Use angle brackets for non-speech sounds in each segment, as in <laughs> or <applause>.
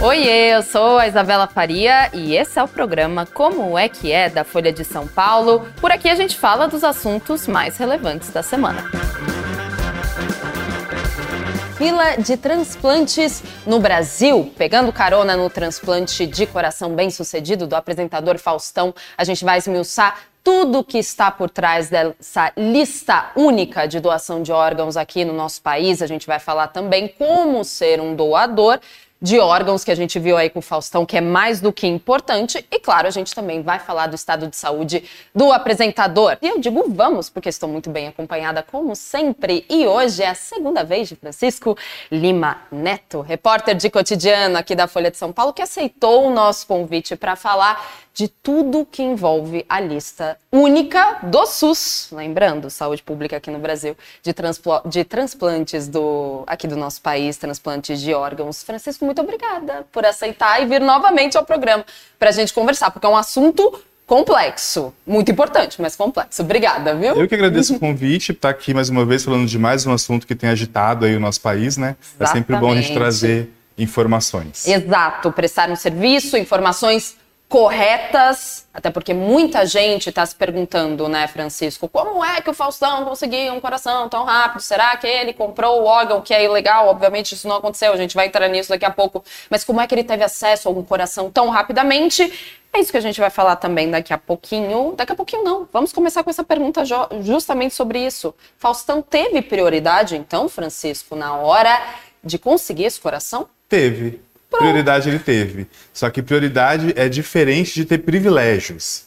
Oiê, eu sou a Isabela Faria e esse é o programa Como é que é da Folha de São Paulo. Por aqui a gente fala dos assuntos mais relevantes da semana. Fila de transplantes no Brasil. Pegando carona no transplante de coração bem-sucedido do apresentador Faustão, a gente vai esmiuçar tudo que está por trás dessa lista única de doação de órgãos aqui no nosso país. A gente vai falar também como ser um doador de órgãos que a gente viu aí com o Faustão, que é mais do que importante. E claro, a gente também vai falar do estado de saúde do apresentador. E eu digo vamos, porque estou muito bem acompanhada, como sempre. E hoje é a segunda vez de Francisco Lima Neto, repórter de cotidiano aqui da Folha de São Paulo, que aceitou o nosso convite para falar de tudo que envolve a lista única do SUS, lembrando, saúde pública aqui no Brasil, de, de transplantes do, aqui do nosso país, transplantes de órgãos. Francisco, muito obrigada por aceitar e vir novamente ao programa para a gente conversar, porque é um assunto complexo, muito importante, mas complexo. Obrigada, viu? Eu que agradeço o convite, estar aqui mais uma vez falando de mais um assunto que tem agitado aí o nosso país, né? Exatamente. É sempre bom a gente trazer informações. Exato, prestar um serviço, informações corretas, até porque muita gente está se perguntando, né, Francisco, como é que o Faustão conseguiu um coração tão rápido? Será que ele comprou o órgão que é ilegal? Obviamente isso não aconteceu, a gente vai entrar nisso daqui a pouco, mas como é que ele teve acesso a um coração tão rapidamente? É isso que a gente vai falar também daqui a pouquinho. Daqui a pouquinho não. Vamos começar com essa pergunta justamente sobre isso. Faustão teve prioridade, então, Francisco, na hora de conseguir esse coração? Teve. Prioridade ele teve. Só que prioridade é diferente de ter privilégios.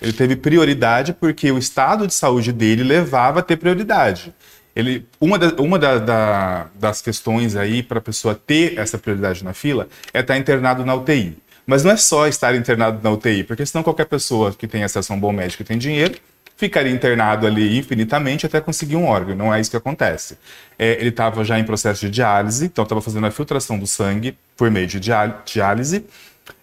Ele teve prioridade porque o estado de saúde dele levava a ter prioridade. Ele, uma, da, uma da, da, das questões aí para a pessoa ter essa prioridade na fila é estar internado na UTI. Mas não é só estar internado na UTI, porque senão qualquer pessoa que tem acesso a um bom médico e tem dinheiro ficaria internado ali infinitamente até conseguir um órgão. Não é isso que acontece. É, ele estava já em processo de diálise, então estava fazendo a filtração do sangue por meio de diálise.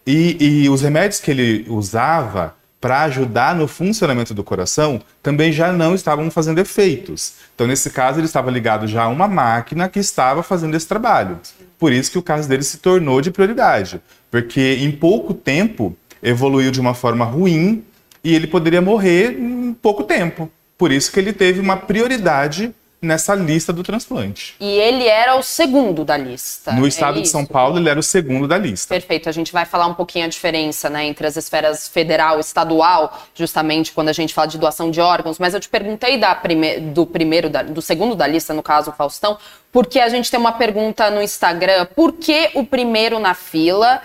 E, e os remédios que ele usava para ajudar no funcionamento do coração também já não estavam fazendo efeitos. Então, nesse caso, ele estava ligado já a uma máquina que estava fazendo esse trabalho. Por isso que o caso dele se tornou de prioridade, porque em pouco tempo evoluiu de uma forma ruim e ele poderia morrer em pouco tempo. Por isso que ele teve uma prioridade nessa lista do transplante. E ele era o segundo da lista. No é estado é de São Paulo, ele era o segundo da lista. Perfeito. A gente vai falar um pouquinho a diferença né, entre as esferas federal e estadual, justamente quando a gente fala de doação de órgãos. Mas eu te perguntei da prime do primeiro, da, do segundo da lista, no caso, Faustão, porque a gente tem uma pergunta no Instagram: por que o primeiro na fila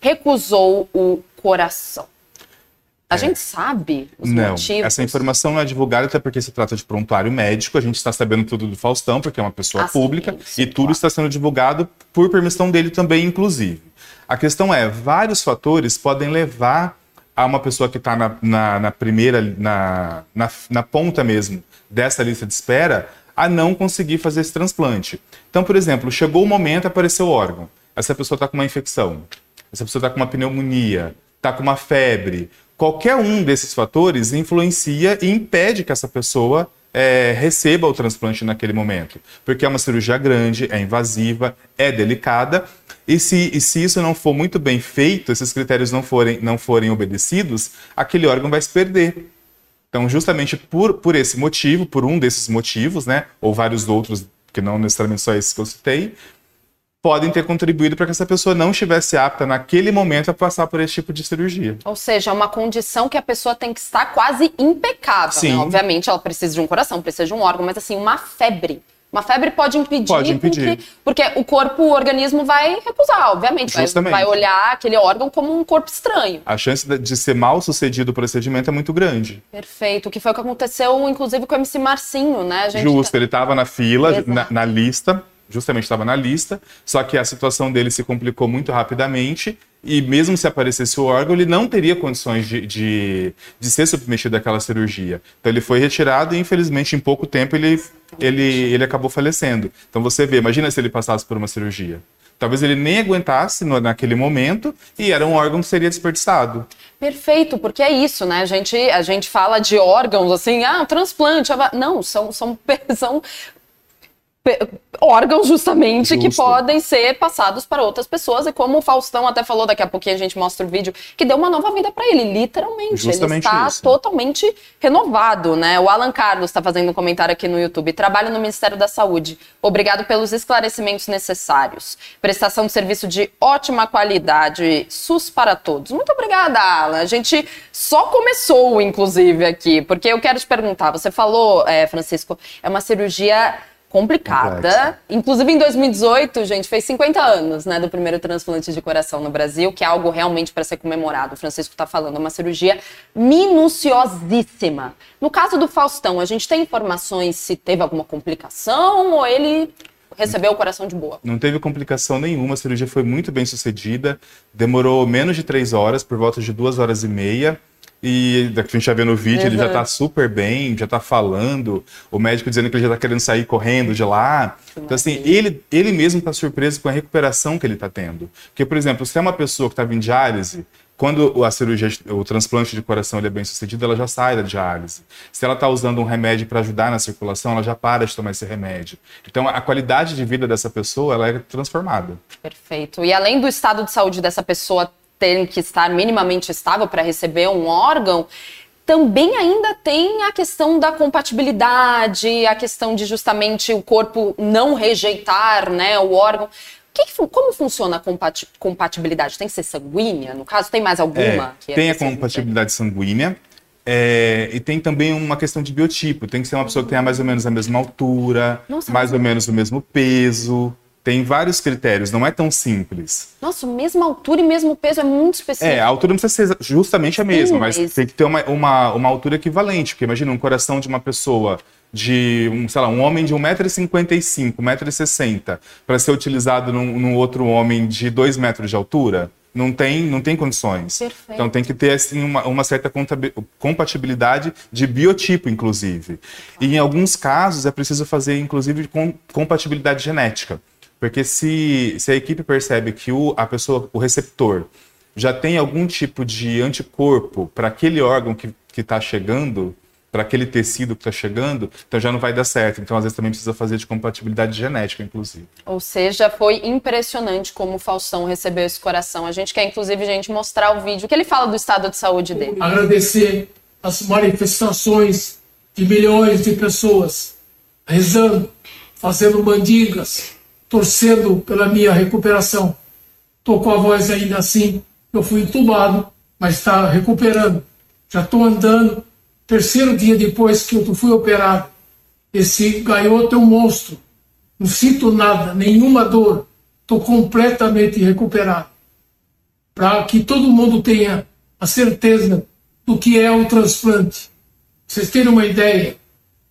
recusou o coração? A é. gente sabe os não, motivos. Essa informação não é divulgada até porque se trata de prontuário médico. A gente está sabendo tudo do Faustão, porque é uma pessoa ah, pública, e tudo claro. está sendo divulgado por permissão dele também, inclusive. A questão é, vários fatores podem levar a uma pessoa que está na, na, na, primeira, na, na, na ponta mesmo dessa lista de espera, a não conseguir fazer esse transplante. Então, por exemplo, chegou o momento, apareceu o órgão. Essa pessoa está com uma infecção, essa pessoa está com uma pneumonia, está com uma febre, Qualquer um desses fatores influencia e impede que essa pessoa é, receba o transplante naquele momento. Porque é uma cirurgia grande, é invasiva, é delicada. E se, e se isso não for muito bem feito, esses critérios não forem, não forem obedecidos, aquele órgão vai se perder. Então, justamente por, por esse motivo, por um desses motivos, né, ou vários outros, que não necessariamente só esses que eu citei, podem ter contribuído para que essa pessoa não estivesse apta naquele momento a passar por esse tipo de cirurgia. Ou seja, é uma condição que a pessoa tem que estar quase impecável. Sim. Né? Obviamente, ela precisa de um coração, precisa de um órgão, mas assim, uma febre. Uma febre pode impedir, pode impedir. Porque, porque, o corpo, o organismo vai recusar, obviamente. Justamente. Vai, vai olhar aquele órgão como um corpo estranho. A chance de ser mal sucedido o procedimento é muito grande. Perfeito. Que foi o que aconteceu, inclusive, com o MC Marcinho, né? Justo, tá... ele estava na fila, na, na lista, justamente estava na lista, só que a situação dele se complicou muito rapidamente e mesmo se aparecesse o órgão, ele não teria condições de, de, de, ser submetido àquela cirurgia. Então ele foi retirado e infelizmente em pouco tempo ele, ele, ele acabou falecendo. Então você vê, imagina se ele passasse por uma cirurgia. Talvez ele nem aguentasse no, naquele momento e era um órgão que seria desperdiçado. Perfeito, porque é isso, né? A gente, a gente fala de órgãos assim, ah, transplante. Não, são, são, <laughs> são órgãos justamente Justo. que podem ser passados para outras pessoas. E como o Faustão até falou daqui a pouquinho a gente mostra o vídeo que deu uma nova vida para ele literalmente. Justamente ele está isso. totalmente renovado né? O Alan Carlos está fazendo um comentário aqui no YouTube. Trabalho no Ministério da Saúde. Obrigado pelos esclarecimentos necessários. Prestação de serviço de ótima qualidade. SUS para todos. Muito obrigada Alan. A gente só começou inclusive aqui porque eu quero te perguntar. Você falou é, Francisco é uma cirurgia complicada. Complexa. Inclusive em 2018, gente, fez 50 anos, né, do primeiro transplante de coração no Brasil, que é algo realmente para ser comemorado. O Francisco está falando, uma cirurgia minuciosíssima. No caso do Faustão, a gente tem informações se teve alguma complicação ou ele recebeu o coração de boa? Não teve complicação nenhuma, a cirurgia foi muito bem sucedida, demorou menos de três horas, por volta de duas horas e meia. E da que a gente já vê no vídeo, uhum. ele já tá super bem, já tá falando, o médico dizendo que ele já tá querendo sair correndo de lá. Então, assim, ele, ele mesmo tá surpreso com a recuperação que ele tá tendo. Porque, por exemplo, se é uma pessoa que estava em diálise, quando a cirurgia, o transplante de coração ele é bem sucedido, ela já sai da diálise. Se ela está usando um remédio para ajudar na circulação, ela já para de tomar esse remédio. Então, a qualidade de vida dessa pessoa ela é transformada. Perfeito. E além do estado de saúde dessa pessoa tem que estar minimamente estável para receber um órgão, também ainda tem a questão da compatibilidade, a questão de justamente o corpo não rejeitar né, o órgão. Que que, como funciona a compatibilidade? Tem que ser sanguínea? No caso, tem mais alguma? É, tem a compatibilidade sanguínea. É, e tem também uma questão de biotipo. Tem que ser uma pessoa que tenha mais ou menos a mesma altura, Nossa, mais ou menos o mesmo peso. Tem vários critérios, não é tão simples. Nossa, mesma altura e mesmo peso é muito específico. É, a altura não precisa ser justamente a mesma, Sim, mas, mas tem que ter uma, uma, uma altura equivalente. Porque imagina um coração de uma pessoa de, um, sei lá, um homem de 1,55m, 1,60m, para ser utilizado num, num, outro homem de 2 metros de altura, não tem, não tem condições. Perfeito. Então tem que ter assim, uma, uma certa compatibilidade de biotipo, inclusive. E em alguns casos é preciso fazer, inclusive, com compatibilidade genética. Porque se, se a equipe percebe que o, a pessoa, o receptor, já tem algum tipo de anticorpo para aquele órgão que está chegando, para aquele tecido que está chegando, então já não vai dar certo. Então, às vezes, também precisa fazer de compatibilidade genética, inclusive. Ou seja, foi impressionante como o Faustão recebeu esse coração. A gente quer, inclusive, gente mostrar o vídeo que ele fala do estado de saúde dele. Agradecer as manifestações de milhões de pessoas rezando, fazendo mandingas, torcendo pela minha recuperação. Estou com a voz ainda assim, eu fui entubado, mas está recuperando. Já estou andando. Terceiro dia depois que eu fui operado, esse gaioto é um monstro. Não sinto nada, nenhuma dor. Estou completamente recuperado. Para que todo mundo tenha a certeza do que é o transplante. Vocês terem uma ideia,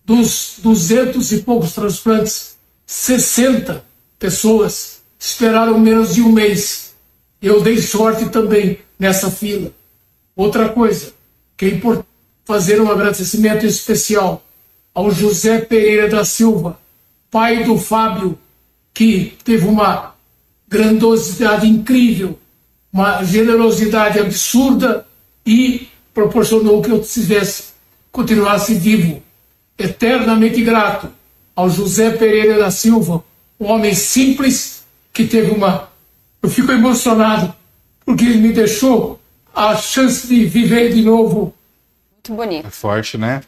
dos duzentos e poucos transplantes, 60 pessoas esperaram menos de um mês. Eu dei sorte também nessa fila. Outra coisa, que é importante fazer um agradecimento especial ao José Pereira da Silva, pai do Fábio, que teve uma grandiosidade incrível, uma generosidade absurda e proporcionou que eu tivesse, continuasse vivo. Eternamente grato ao José Pereira da Silva, um homem simples que teve uma. Eu fico emocionado porque ele me deixou a chance de viver de novo. Muito bonito. É forte, né?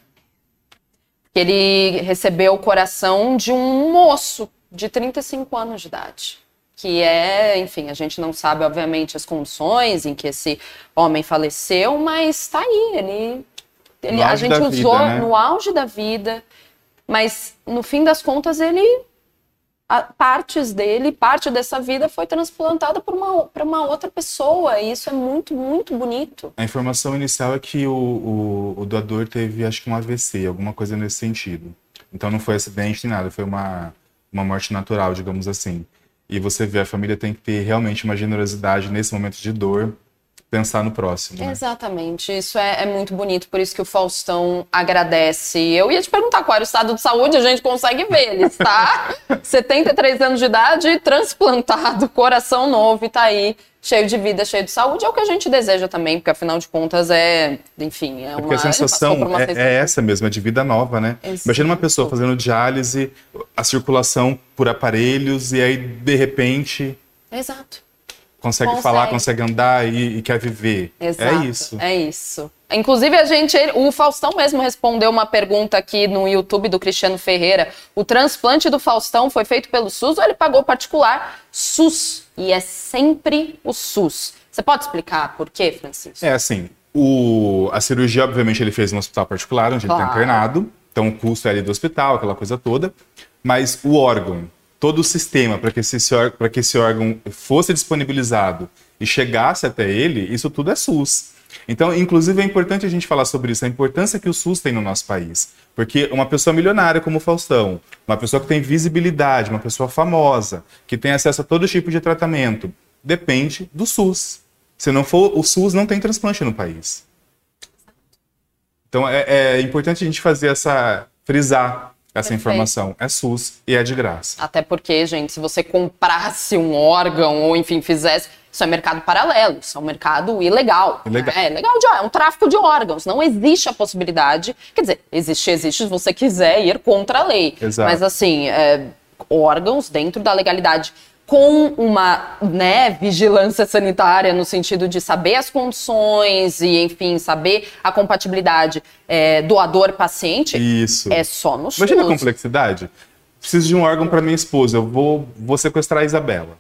Ele recebeu o coração de um moço de 35 anos de idade. Que é, enfim, a gente não sabe, obviamente, as condições em que esse homem faleceu, mas está aí. Ele, ele a gente usou vida, né? no auge da vida, mas no fim das contas ele partes dele, parte dessa vida foi transplantada para uma, uma outra pessoa. E isso é muito, muito bonito. A informação inicial é que o, o, o, doador teve, acho que um AVC, alguma coisa nesse sentido. Então não foi acidente nem nada, foi uma, uma morte natural, digamos assim. E você vê, a família tem que ter realmente uma generosidade nesse momento de dor pensar no próximo. Né? Exatamente, isso é, é, muito bonito, por isso que o Faustão agradece. Eu ia te perguntar qual era o estado de saúde, a gente consegue ver, ele está 73 anos de idade, transplantado, coração novo e tá aí cheio de vida, cheio de saúde, é o que a gente deseja também, porque afinal de contas é, enfim, é, é uma... Porque a sensação é, é, essa mesmo, é de vida nova, né? Exato. Imagina uma pessoa fazendo diálise, a circulação por aparelhos, e aí, de repente... Exato consegue, consegue. falar, consegue andar e, e, quer viver. É Exato, é isso. É isso. Inclusive, a gente, o Faustão mesmo respondeu uma pergunta aqui no YouTube do Cristiano Ferreira. O transplante do Faustão foi feito pelo SUS ou ele pagou particular? SUS. E é sempre o SUS. Você pode explicar por quê, Francisco? É assim, o, a cirurgia, obviamente, ele fez no hospital particular, onde claro. ele está internado. Então, o custo é ali do hospital, aquela coisa toda. Mas o órgão, todo o sistema para que, esse, que esse órgão fosse disponibilizado e chegasse até ele, isso tudo é SUS. Então, inclusive, é importante a gente falar sobre isso, a importância que o SUS tem no nosso país. Porque uma pessoa milionária como o Faustão, uma pessoa que tem visibilidade, uma pessoa famosa, que tem acesso a todo tipo de tratamento, depende do SUS. Se não for, o SUS não tem transplante no país. Então, é, é importante a gente fazer essa. frisar essa Perfeito. informação. É SUS e é de graça. Até porque, gente, se você comprasse um órgão ou, enfim, fizesse. Isso é mercado paralelo, isso é um mercado ilegal. ilegal. É, legal de, é um tráfico de órgãos. Não existe a possibilidade. Quer dizer, existe, existe se você quiser ir contra a lei. Exato. Mas, assim, é, órgãos dentro da legalidade com uma né, vigilância sanitária no sentido de saber as condições e, enfim, saber a compatibilidade é, doador-paciente, Isso. é só no SUS. Imagina a complexidade. Preciso de um órgão para minha esposa, eu vou, vou sequestrar a Isabela.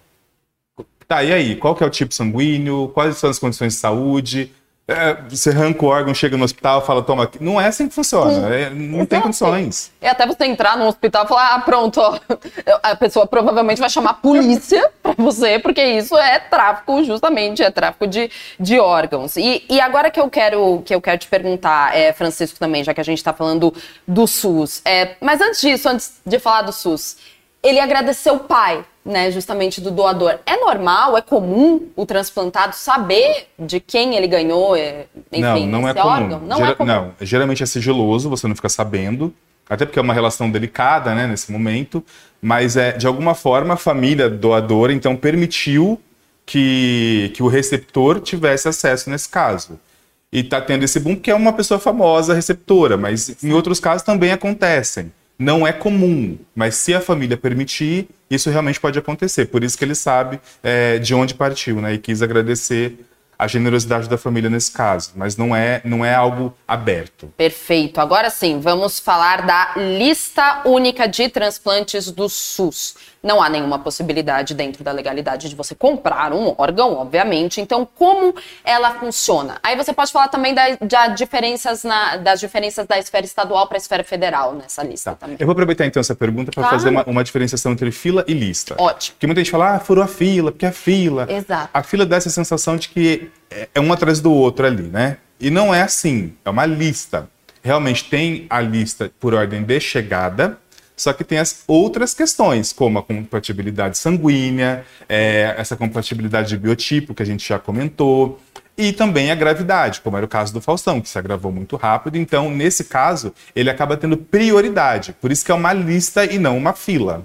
Tá, e aí? Qual que é o tipo sanguíneo? Quais são as condições de saúde? É, você arranca o órgão, chega no hospital, fala, toma aqui. Não é assim que funciona. É, não tem condições. É até você entrar no hospital e falar, ah, pronto, ó, a pessoa provavelmente vai chamar a polícia <laughs> pra você, porque isso é tráfico, justamente, é tráfico de, de órgãos. E, e agora que eu quero que eu quero te perguntar, é, Francisco, também, já que a gente tá falando do SUS. É, mas antes disso, antes de falar do SUS, ele agradeceu o pai, né, justamente do doador. É normal, é comum o transplantado saber de quem ele ganhou, é, enfim, não, não é órgão? Não Ger é comum. Não, geralmente é sigiloso, você não fica sabendo, até porque é uma relação delicada, né, nesse momento, mas é de alguma forma a família doadora então permitiu que, que o receptor tivesse acesso nesse caso. E está tendo esse boom porque é uma pessoa famosa receptora, mas em outros casos também acontecem não é comum, mas se a família permitir, isso realmente pode acontecer. Por isso que ele sabe é, de onde partiu, né? E quis agradecer a generosidade da família nesse caso, mas não é, não é algo aberto. Perfeito. Agora sim, vamos falar da lista única de transplantes do SUS. Não há nenhuma possibilidade dentro da legalidade de você comprar um órgão, obviamente. Então, como ela funciona? Aí você pode falar também da, da diferenças na, das diferenças da esfera estadual para a esfera federal nessa lista tá. também. Eu vou aproveitar então essa pergunta para claro. fazer uma, uma, diferenciação entre fila e lista. Ótimo. Porque muita gente fala, ah, furou a fila, porque é fila. Exato. A fila dá essa sensação de que é, é um atrás do outro ali, né? E não é assim, é uma lista. Realmente tem a lista por ordem de chegada, só que tem as outras questões, como a compatibilidade sanguínea, é, essa compatibilidade de biotipo que a gente já comentou, e também a gravidade, como era o caso do Faustão, que se agravou muito rápido. Então, nesse caso, ele acaba tendo prioridade. Por isso que é uma lista e não uma fila.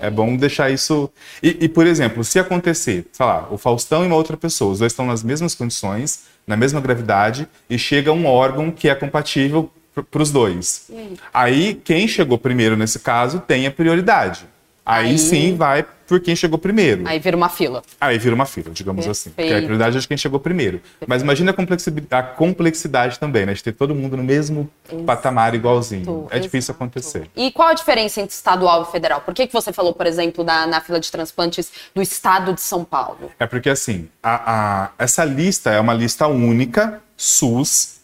É bom deixar isso. E, e, por exemplo, se acontecer, sei lá, o Faustão e uma outra pessoa, os dois estão nas mesmas condições, na mesma gravidade, e chega um órgão que é compatível para os dois. Aí, quem chegou primeiro nesse caso tem a prioridade. Aí, Aí, sim vai por quem chegou primeiro. Aí vira uma fila. Aí vira uma fila, digamos Perfeito. assim. Porque a prioridade é de quem chegou primeiro. Perfeito. Mas imagina a complexidade, a complexidade, também, né? De ter todo mundo no mesmo Exato. patamar igualzinho. É Exato. difícil acontecer. E qual a diferença entre estadual e federal? Por que, que você falou, por exemplo, na, na fila de transplantes do estado de São Paulo? É porque, assim, a, a essa lista é uma lista única, SUS,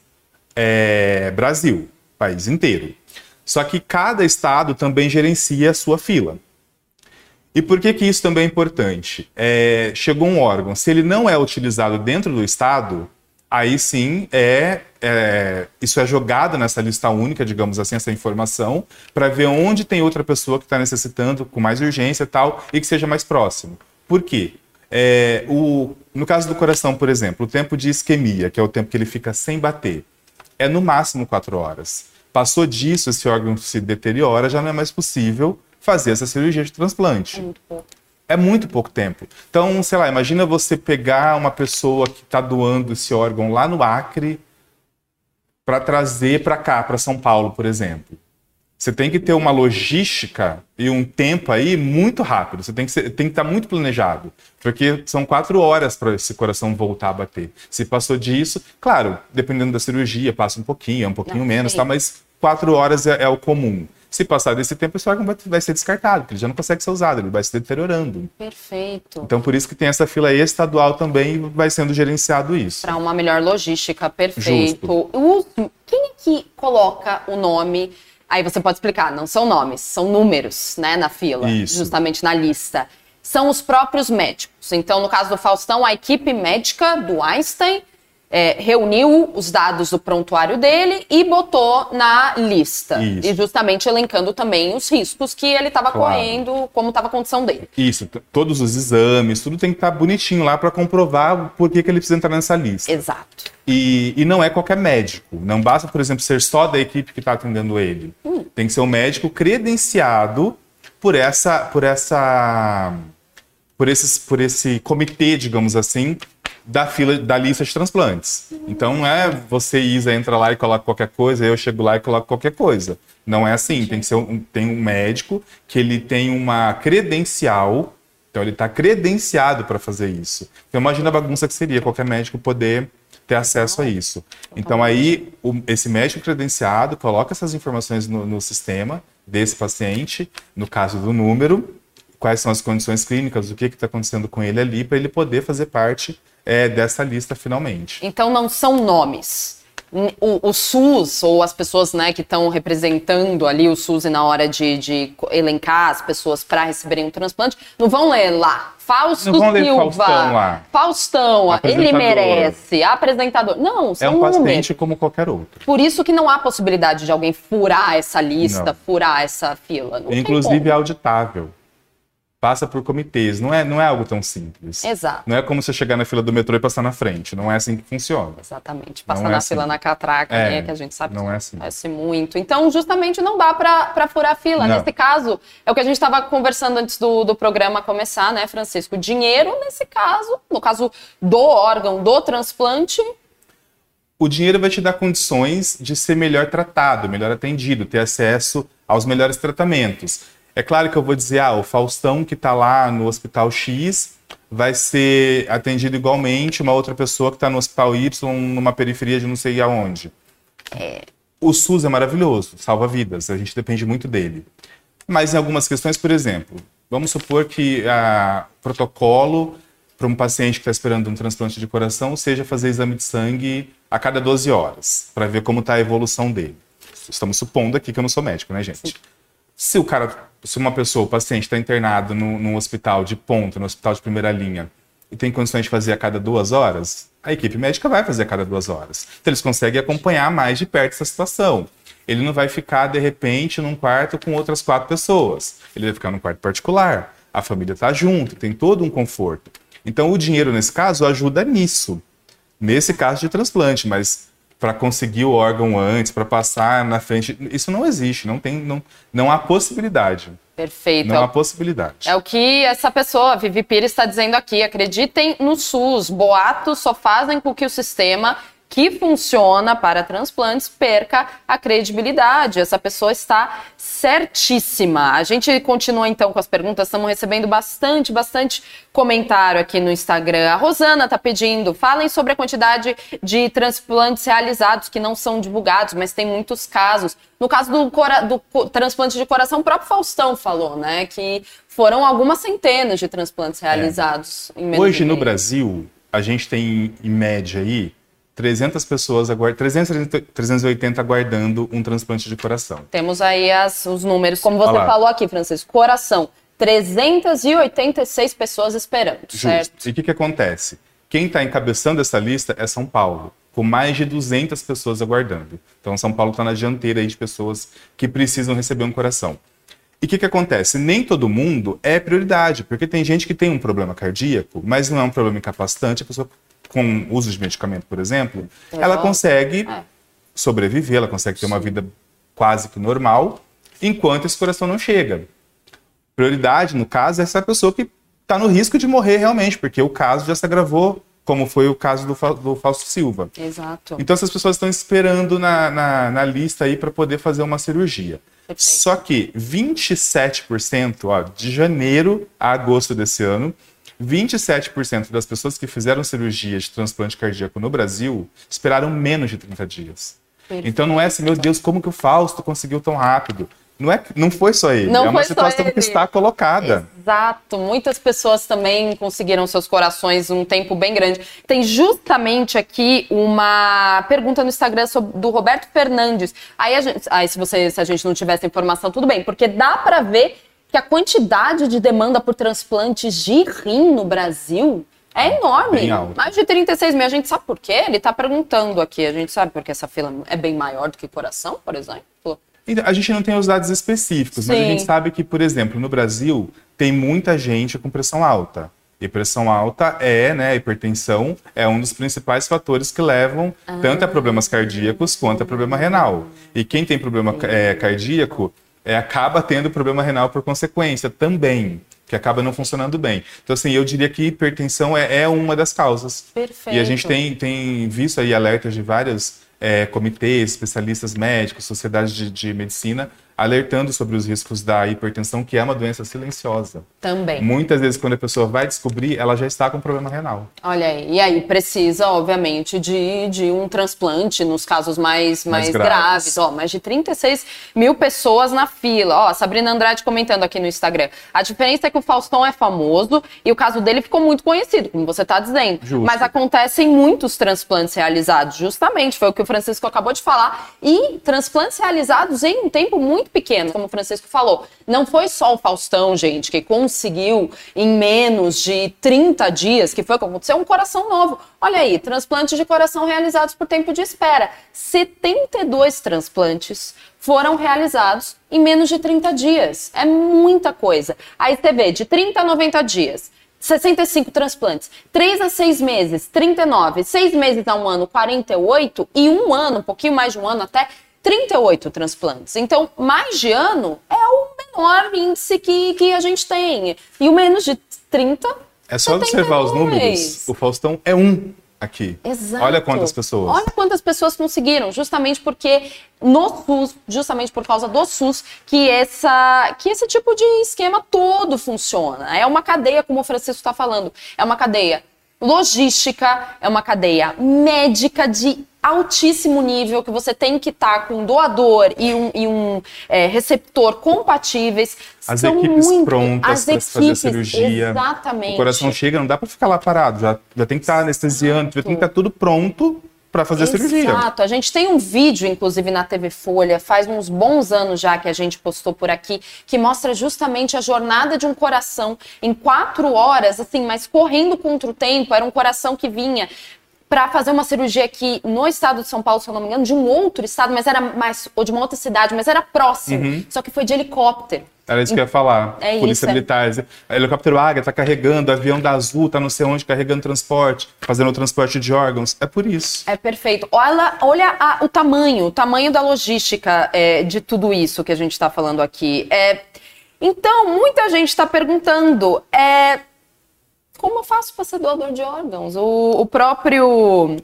é, Brasil, país inteiro. Só que cada estado também gerencia a sua fila. E por que, que isso também é importante? É, chegou um órgão, se ele não é utilizado dentro do estado, aí sim é, é, isso é jogado nessa lista única, digamos assim, essa informação, para ver onde tem outra pessoa que está necessitando com mais urgência e tal, e que seja mais próximo. Por quê? É, o, no caso do coração, por exemplo, o tempo de isquemia, que é o tempo que ele fica sem bater, é no máximo quatro horas. Passou disso, esse órgão se deteriora, já não é mais possível fazer essa cirurgia de transplante. É muito pouco. É muito pouco tempo. Então, sei lá, imagina você pegar uma pessoa que está doando esse órgão lá no Acre para trazer para cá, para São Paulo, por exemplo. Você tem que ter uma logística e um tempo aí muito rápido. Você tem que, ser, tem que estar muito planejado. Porque são quatro horas para esse coração voltar a bater. Se passou disso, claro, dependendo da cirurgia, passa um pouquinho, é um pouquinho Não, menos, tá? mas quatro horas é, é o comum. Se passar desse tempo, esse órgão vai, ser descartado, porque ele já não consegue ser usado, ele vai se deteriorando. Perfeito. Então, por isso que tem essa fila estadual também e vai sendo gerenciado isso. Para uma melhor logística, perfeito. O- quem é que coloca o nome? Aí você pode explicar, não são nomes, são números, né, na fila, Isso. justamente na lista. São os próprios médicos. Então, no caso do Faustão, a equipe médica do Einstein é, reuniu os dados do prontuário dele e botou na lista. Isso. E justamente elencando também os riscos que ele estava Claro. correndo, como estava a condição dele. Isso, todos os exames, tudo tem que estar bonitinho lá para comprovar por que, que ele precisa entrar nessa lista. Exato. E, e não é qualquer médico. Não basta, por exemplo, ser só da equipe que está atendendo ele. Tem que ser um médico credenciado por essa, por essa, por esses, por esse comitê, digamos assim, da fila da lista de transplantes. Então não é você Isa entra lá e coloca qualquer coisa, eu chego lá e coloco qualquer coisa. Não é assim. Tem que ser um, tem um médico que ele tem uma credencial. Então ele está credenciado para fazer isso. Então imagina a bagunça que seria qualquer médico poder ter acesso a isso. Então aí o- esse médico credenciado coloca essas informações no, no sistema desse paciente, no caso do número, quais são as condições clínicas, o que está acontecendo com ele ali, para ele poder fazer parte é, dessa lista finalmente. Então não são nomes. O, o SUS, ou as pessoas né, que estão representando ali o SUS e na hora de, de elencar as pessoas para receberem um transplante, não vão ler lá. Fausto Não vão ler Silva. Faustão lá. Faustão, ele merece. Apresentador. Não, É são um números. paciente como qualquer outro. Por isso que não há possibilidade de alguém furar essa lista, Não. furar essa fila. Não Inclusive é auditável. Passa por comitês. Não é, não é algo tão simples. Exato. Não é como você chegar na fila do metrô e passar na frente. Não é assim que funciona. Exatamente. Passar Não é na assim. fila na catraca, É, né, que a gente sabe não que é assim. acontece muito. Então, justamente não dá pra furar a fila. Não. Nesse caso, é o que a gente estava conversando antes do, do programa começar, né, Francisco? Dinheiro, nesse caso, no caso do órgão, do transplante, o dinheiro vai te dar condições de ser melhor tratado, melhor atendido, ter acesso aos melhores tratamentos. É claro que eu vou dizer, ah, o Faustão que está lá no Hospital X vai ser atendido igualmente uma outra pessoa que está no Hospital Y, numa periferia de não sei aonde. O SUS é maravilhoso, salva vidas, a gente depende muito dele. Mas em algumas questões, por exemplo, vamos supor que a protocolo para um paciente que está esperando um transplante de coração seja fazer exame de sangue a cada 12 horas, para ver como está a evolução dele. Estamos supondo aqui que eu não sou médico, né, gente? Se o cara, se uma pessoa, o paciente está internado no, num hospital de ponta, no hospital de primeira linha, e tem condições de fazer a cada duas horas, a equipe médica vai fazer a cada duas horas. Então eles conseguem acompanhar mais de perto essa situação. Ele não vai ficar, de repente, num quarto com outras quatro pessoas. Ele vai ficar num quarto particular. A família está junto, tem todo um conforto. Então o dinheiro, nesse caso, ajuda nisso. Nesse caso de transplante, mas para conseguir o órgão antes, para passar na frente, isso não existe, não tem, não, não há possibilidade. perfeito. Não É há possibilidade. É o que essa pessoa, Vivi Pires, está dizendo aqui. Acreditem no SUS. Boatos só fazem com que o sistema que funciona para transplantes perca a credibilidade. Essa pessoa está certíssima. A gente continua então com as perguntas. Estamos recebendo bastante, bastante comentário aqui no Instagram. A Rosana está pedindo: falem sobre a quantidade de transplantes realizados que não são divulgados, mas tem muitos casos. No caso do, cora- do transplante de coração, o próprio Faustão falou, né? Que foram algumas centenas de transplantes realizados em menos É. Hoje de no. Brasil, a gente tem em média aí 300 pessoas aguardando, 300, 380 aguardando um transplante de coração. Temos aí as- os números, como você falou aqui, Francisco. Coração, 386 pessoas esperando, certo? Justo. E o que, que acontece? Quem está encabeçando essa lista é São Paulo, com mais de 200 pessoas aguardando. Então, São Paulo está na dianteira aí de pessoas que precisam receber um coração. E o que, que acontece? Nem todo mundo é prioridade, porque tem gente que tem um problema cardíaco, mas não é um problema incapacitante, a pessoa com uso de medicamento, por exemplo, ela consegue É. sobreviver, ela consegue ter uma vida quase que normal, enquanto esse coração não chega. Prioridade, no caso, é essa pessoa que está no risco de morrer realmente, porque o caso já se agravou, como foi o caso do, do Fausto Silva. Exato. Então essas pessoas estão esperando na, na, na lista aí para poder fazer uma cirurgia. Perfeito. Só que 27%, ó, de janeiro a agosto desse ano, 27% das pessoas que fizeram cirurgia de transplante cardíaco no Brasil esperaram menos de 30 dias. Perfeito. Então não é assim, meu Deus, como que o Fausto conseguiu tão rápido? Não, é, não foi só ele, Não é uma situação que está colocada. Exato. Muitas pessoas também conseguiram seus corações um tempo bem grande. Tem justamente aqui uma pergunta no Instagram sobre- do Roberto Fernandes. Aí, a gente, aí se, você, se a gente não tivesse informação, tudo bem, porque dá pra ver que a quantidade de demanda por transplantes de rim no Brasil é enorme. Mais de 36 mil. A gente sabe por quê? Ele tá perguntando aqui. A gente sabe porque essa fila é bem maior do que coração, por exemplo. Então, A gente não tem os dados específicos, mas a Sim. gente sabe que, por exemplo, no Brasil tem muita gente com pressão alta. E pressão alta é, né, a hipertensão é um dos principais fatores que levam tanto a problemas cardíacos quanto a problema renal. E quem tem problema é, cardíaco é, acaba tendo problema renal por consequência também, que acaba não funcionando bem. Então, assim, eu diria que hipertensão é, é uma das causas. Perfeito. E a gente tem, tem visto aí alertas de vários é, comitês, especialistas médicos, sociedades de, de medicina, alertando sobre os riscos da hipertensão, que é uma doença silenciosa. Também. Muitas vezes, quando a pessoa vai descobrir, ela já está com problema renal. Olha aí, e aí precisa, obviamente, de, de um transplante nos casos mais, mais, Mais graves. graves. Ó, mais de 36 mil pessoas na fila. Ó, a Sabrina Andrade comentando aqui no Instagram. A diferença é que o Faustão é famoso e o caso dele ficou muito conhecido, como você está dizendo. Justo. Mas acontecem muitos transplantes realizados, justamente, foi o que o Francisco acabou de falar. E transplantes realizados em um tempo muito pequeno, como o Francisco falou. Não foi só o Faustão, gente, que conseguiu em menos de 30 dias, que foi o que aconteceu, um coração novo. Olha aí, transplantes de coração realizados por tempo de espera. 72 transplantes foram realizados em menos de 30 dias. É muita coisa. Aí você vê, de 30 a 90 dias. 65 transplantes. 3 a 6 meses, 39. 6 meses a um ano, 48. E um ano, um pouquinho mais de um ano até, 38 transplantes. Então, mais de ano é o menor índice que, que a gente tem. E o menos de 30. É só observar os 72. números. O Faustão é um aqui. Exato. Olha quantas pessoas. Olha quantas pessoas conseguiram, justamente porque no SUS, justamente por causa do SUS, que, essa, que esse tipo de esquema todo funciona. É uma cadeia, como o Francisco está falando, é uma cadeia logística, é uma cadeia médica de altíssimo nível, que você tem que estar com um doador e um, e um, é, receptor compatíveis. As São equipes muito- prontas as para fazer a cirurgia. Exatamente. O coração chega, não dá para ficar lá parado. Já, já tem que estar anestesiando, já tem que estar tudo pronto para fazer a cirurgia. Exato. A gente tem um vídeo, inclusive, na TV Folha, faz uns bons anos já que a gente postou por aqui, que mostra justamente a jornada de um coração em quatro horas, assim, mas correndo contra o tempo. Era um coração que vinha para fazer uma cirurgia aqui no estado de São Paulo, se eu não me engano, de um outro estado, mas era mais, ou de uma outra cidade, mas era próximo. Só que foi de helicóptero. Era isso que eu ia falar. É Polícia isso, é. Militar. Helicóptero Águia tá carregando, avião da Azul tá não sei onde carregando transporte, fazendo o transporte de órgãos. É por isso. É perfeito. Olha, olha a- o tamanho, o tamanho da logística é, de tudo isso que a gente está falando aqui. É, então, muita gente está perguntando, é, como eu faço para ser doador de órgãos? O, o próprio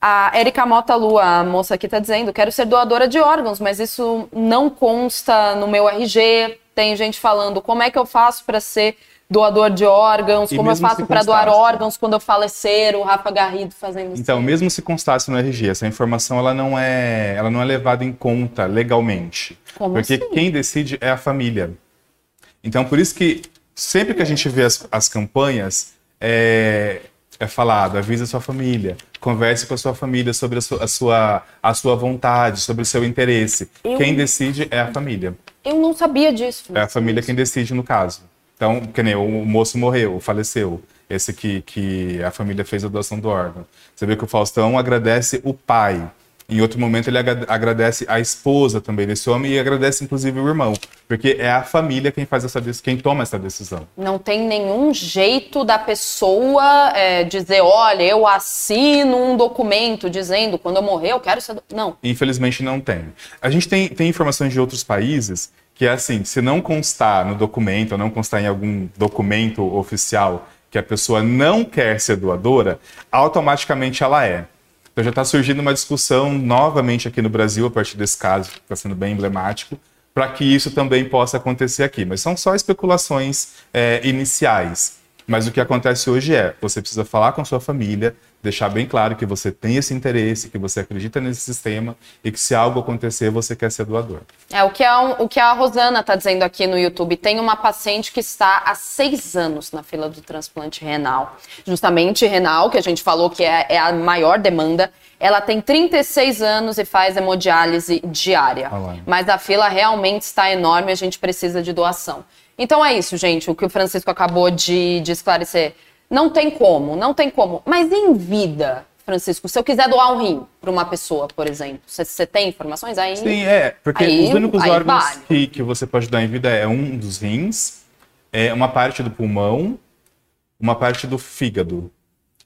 a Erika Mota Lua, a moça aqui está dizendo, quero ser doadora de órgãos, mas isso não consta no meu RG. Tem gente falando, como é que eu faço para ser doador de órgãos? E como eu faço para doar órgãos quando eu falecer? O Rafa Garrido fazendo isso. Então, mesmo se constasse no RG, essa informação ela não é, ela não é levada em conta legalmente. Como porque assim? quem decide é a família. Então, por isso que sempre que a gente vê as, as campanhas, é, é falado, avise a sua família, converse com a sua família sobre a sua, a sua, a sua vontade, sobre o seu interesse. Eu- Quem decide é a família. Eu não sabia disso. É a família quem decide no caso. Então, que nem o moço morreu, faleceu. Esse que, que a família fez a doação do órgão. Você vê que o Faustão agradece o pai. Em outro momento, ele agradece a esposa também desse homem e agradece, inclusive, o irmão. Porque é a família quem faz essa quem toma essa decisão. Não tem nenhum jeito da pessoa é, dizer, olha, eu assino um documento dizendo, quando eu morrer, eu quero ser. Não. Infelizmente não tem. A gente tem, tem informações de outros países que é assim, se não constar no documento, ou não constar em algum documento oficial que a pessoa não quer ser doadora, automaticamente ela é. Então já está surgindo uma discussão novamente aqui no Brasil, a partir desse caso, que está sendo bem emblemático, para que isso também possa acontecer aqui. Mas são só especulações é, iniciais. Mas o que acontece hoje é, você precisa falar com sua família, deixar bem claro que você tem esse interesse, que você acredita nesse sistema e que se algo acontecer, você quer ser doador. É o que a, o que a Rosana está dizendo aqui no YouTube. Tem uma paciente que está há seis anos na fila do transplante renal. Justamente renal, que a gente falou que é, é a maior demanda. Ela tem 36 anos e faz hemodiálise diária. Ah, Mas a fila realmente está enorme, a gente precisa de doação. Então é isso, gente, o que o Francisco acabou de, de esclarecer. Não tem como, não tem como. Mas em vida, Francisco, se eu quiser doar um rim para uma pessoa, por exemplo, você tem informações aí? Sim, é, porque aí, os únicos órgãos vale. que, que você pode dar em vida é um dos rins, é uma parte do pulmão, uma parte do fígado.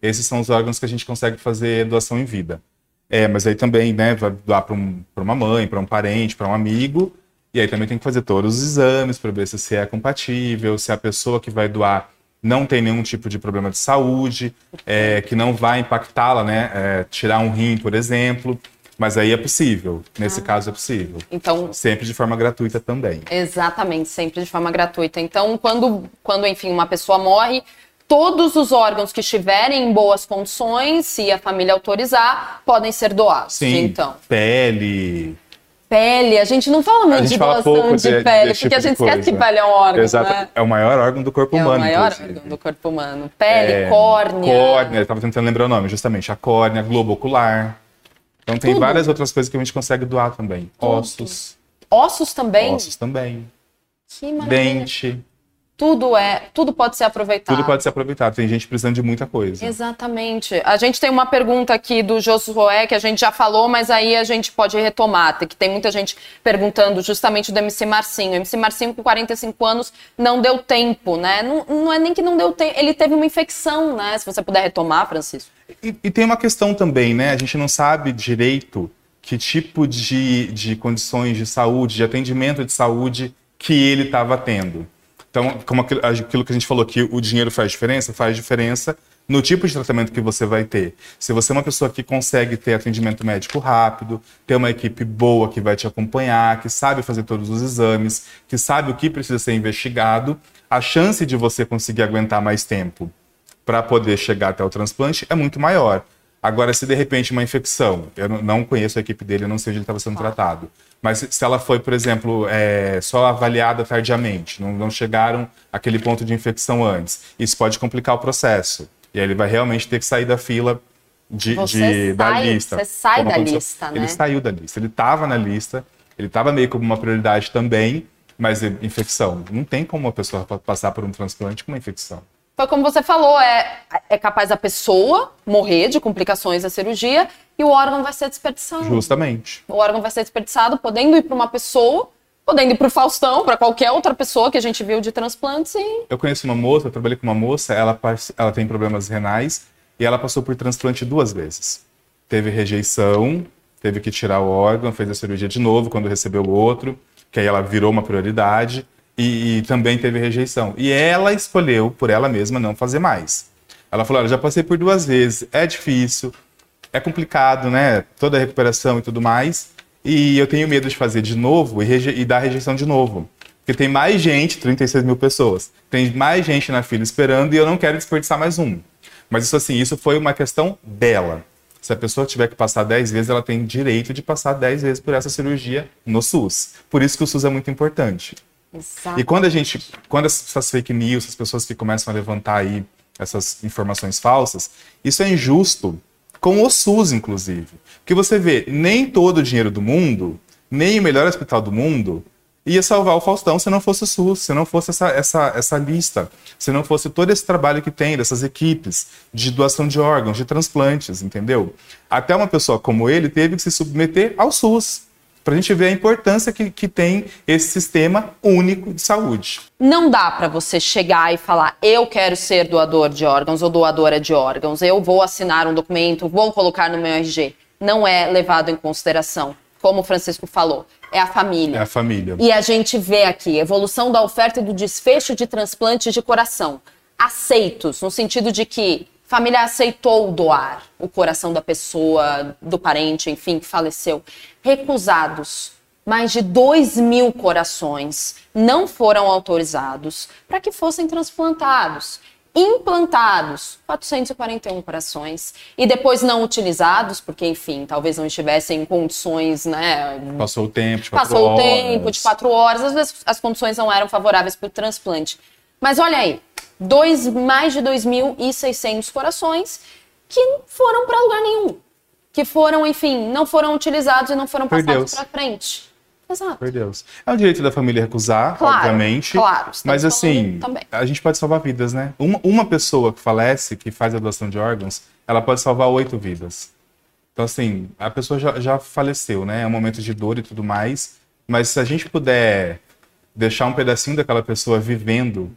Esses são os órgãos que a gente consegue fazer doação em vida. É, mas aí também, né, vai doar para um, uma mãe, para um parente, para um amigo, e aí também tem que fazer todos os exames para ver se, se é compatível, se a pessoa que vai doar não tem nenhum tipo de problema de saúde, é, que não vai impactá-la, né? É, tirar um rim, por exemplo. Mas aí é possível. Nesse ah. caso é possível. Então, sempre de forma gratuita também. Exatamente, sempre de forma gratuita. Então, quando, quando enfim, uma pessoa morre, todos os órgãos que estiverem em boas condições, se a família autorizar, podem ser doados. Sim, então. pele, pele. A gente não fala muito de doação de, de, pele, porque tipo a gente esquece que pele é um órgão. Exato. Né? É o maior órgão do corpo é humano. É o maior inclusive. órgão do corpo humano. Pele, é, córnea. Córnea, eu tava tentando lembrar o nome, justamente. A córnea, globo ocular. Então tem Tudo. várias outras coisas que a gente consegue doar também. Tudo. Ossos. Ossos também? Ossos também. Que maravilha. Dente tudo é, tudo pode ser aproveitado. Tudo pode ser aproveitado. Tem gente precisando de muita coisa. Exatamente. A gente tem uma pergunta aqui do Josué que a gente já falou, mas aí a gente pode retomar, que tem muita gente perguntando justamente do MC Marcinho. O MC Marcinho com 45 anos não deu tempo, né? Não, não é nem que não deu tempo, ele teve uma infecção, né? Se você puder retomar, Francisco. E, e tem uma questão também, né? A gente não sabe direito que tipo de, de condições de saúde, de atendimento de saúde que ele estava tendo. Então, como aquilo que a gente falou que o dinheiro faz diferença, faz diferença no tipo de tratamento que você vai ter. Se você é uma pessoa que consegue ter atendimento médico rápido, ter uma equipe boa que vai te acompanhar, que sabe fazer todos os exames, que sabe o que precisa ser investigado, a chance de você conseguir aguentar mais tempo para poder chegar até o transplante é muito maior. Agora, se de repente uma infecção, eu não conheço a equipe dele, eu não sei onde ele estava sendo tratado, mas se ela foi, por exemplo, é, só avaliada tardiamente, não, não chegaram àquele ponto de infecção antes, isso pode complicar o processo. E aí ele vai realmente ter que sair da fila de, de sai, da lista. Você sai da lista, né? Ele saiu da lista. Ele estava na lista, ele estava meio como uma prioridade também, mas infecção. Não tem como uma pessoa passar por um transplante com uma infecção. Foi como você falou, é, é capaz a pessoa morrer de complicações da cirurgia e o órgão vai ser desperdiçado. Justamente. O órgão vai ser desperdiçado, podendo ir para uma pessoa, podendo ir para o Faustão, para qualquer outra pessoa que a gente viu de transplantes. E... Eu conheço uma moça, eu trabalhei com uma moça, ela, ela tem problemas renais e ela passou por transplante duas vezes. Teve rejeição, teve que tirar o órgão, fez a cirurgia de novo quando recebeu o outro, que aí ela virou uma prioridade e, e, também teve rejeição. E ela escolheu, por ela mesma, não fazer mais. Ela falou: Olha, já passei por duas vezes, é difícil, é complicado, né? Toda a recuperação e tudo mais. E eu tenho medo de fazer de novo e, e dar rejeição de novo. Porque tem mais gente, 36 mil pessoas, tem mais gente na fila esperando e eu não quero desperdiçar mais um. Mas isso assim, isso foi uma questão dela. Se a pessoa tiver que passar 10 vezes, ela tem direito de passar 10 vezes por essa cirurgia no SUS. Por isso que o SUS é muito importante. E quando a gente, quando essas fake news, as pessoas que começam a levantar aí essas informações falsas, isso é injusto com o SUS, inclusive. Porque você vê, nem todo o dinheiro do mundo, nem o melhor hospital do mundo ia salvar o Faustão se não fosse o SUS, se não fosse essa, essa, essa lista, se não fosse todo esse trabalho que tem dessas equipes de doação de órgãos, de transplantes, entendeu? Até uma pessoa como ele teve que se submeter ao SUS. Para a gente ver a importância que, que tem esse sistema único de saúde. Não dá para você chegar e falar, eu quero ser doador de órgãos ou doadora de órgãos, eu vou assinar um documento, vou colocar no meu RG. Não é levado em consideração. Como o Francisco falou, é a família. É a família. E a gente vê aqui evolução da oferta e do desfecho de transplantes de coração. Aceitos, no sentido de que a família aceitou doar o coração da pessoa, do parente, enfim, que faleceu. Recusados. Mais de 2 mil corações não foram autorizados para que fossem transplantados implantados 441 corações e depois não utilizados, porque enfim, talvez não estivessem em condições, né? Passou o tempo, de Passou horas. o tempo de quatro horas, às vezes as condições não eram favoráveis para o transplante. Mas olha aí, dois, mais de 2.600 corações que foram para lugar nenhum. Que foram, enfim, não foram utilizados e não foram passados para frente. Exato. Por Deus. É o direito da família recusar, Claro, obviamente. claro, Mas assim, também. a gente pode salvar vidas, né? Uma, uma pessoa que falece, que faz a doação de órgãos, ela pode salvar oito vidas. Então, assim, a pessoa já, já faleceu, né? É um momento de dor e tudo mais. Mas se a gente puder deixar um pedacinho daquela pessoa vivendo,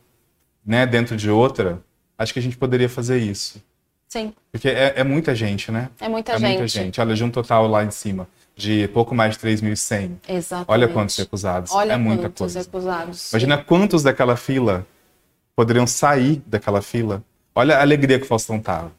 né, dentro de outra, acho que a gente poderia fazer isso. Sim, Porque é, é muita gente, né? é muita é gente. muita gente. Olha, de um total lá em cima de pouco mais de 3.100. Exatamente. Olha quantos recusados. Olha é muita coisa. recusados. Imagina quantos daquela fila poderiam sair daquela fila. Olha a alegria que o Faustão tava.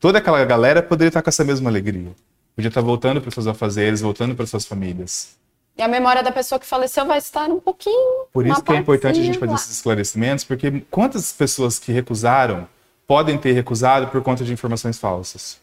Toda aquela galera poderia estar com essa mesma alegria. Podia estar voltando para os seus afazeres, voltando para suas famílias. E a memória da pessoa que faleceu vai estar um pouquinho. Por isso que é importante a gente fazer esses esclarecimentos, porque quantas pessoas que recusaram podem ter recusado por conta de informações falsas?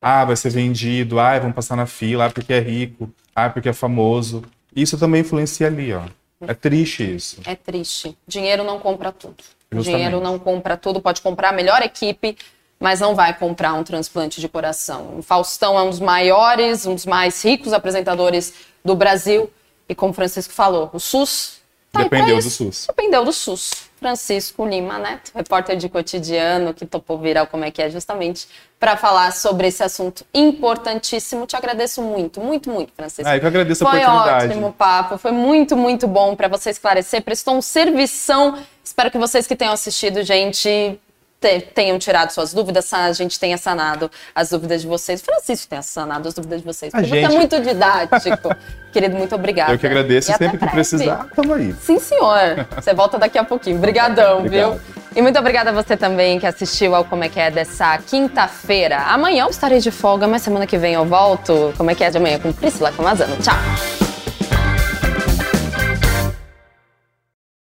Ah, vai ser vendido, ah, vão passar na fila, ah, porque é rico, ah, porque é famoso. Isso também influencia ali, ó. É triste isso. É triste. Dinheiro não compra tudo. Justamente. Dinheiro não compra tudo. Pode comprar a melhor equipe, mas não vai comprar um transplante de coração. O Faustão é um dos maiores, um dos mais ricos apresentadores do Brasil. E como o Francisco falou, o SUS tá Dependeu do. SUS. Dependeu do SUS. Francisco Lima Neto, repórter de cotidiano, que topou virar como é que é, justamente para falar sobre esse assunto importantíssimo. Te agradeço muito, muito, muito, Francisco. Ah, eu que agradeço a Foi oportunidade. ótimo o papo, foi muito, muito bom para você esclarecer. Prestou um servição. Espero que vocês que tenham assistido, gente, te- tenham tirado suas dúvidas, a gente tenha sanado as dúvidas de vocês. Francisco tenha sanado as dúvidas de vocês. A porque Você é gente- muito didático. <laughs> Querido, muito obrigada. Eu que agradeço E sempre que precisar, tamo aí. Sim, senhor. Você volta daqui a pouquinho. Obrigadão, Obrigado. viu? E muito obrigada a você também que assistiu ao Como é que é dessa quinta-feira. Amanhã eu estarei de folga, mas semana que vem eu volto. Como é que é de amanhã com Priscila Camazano. Tchau.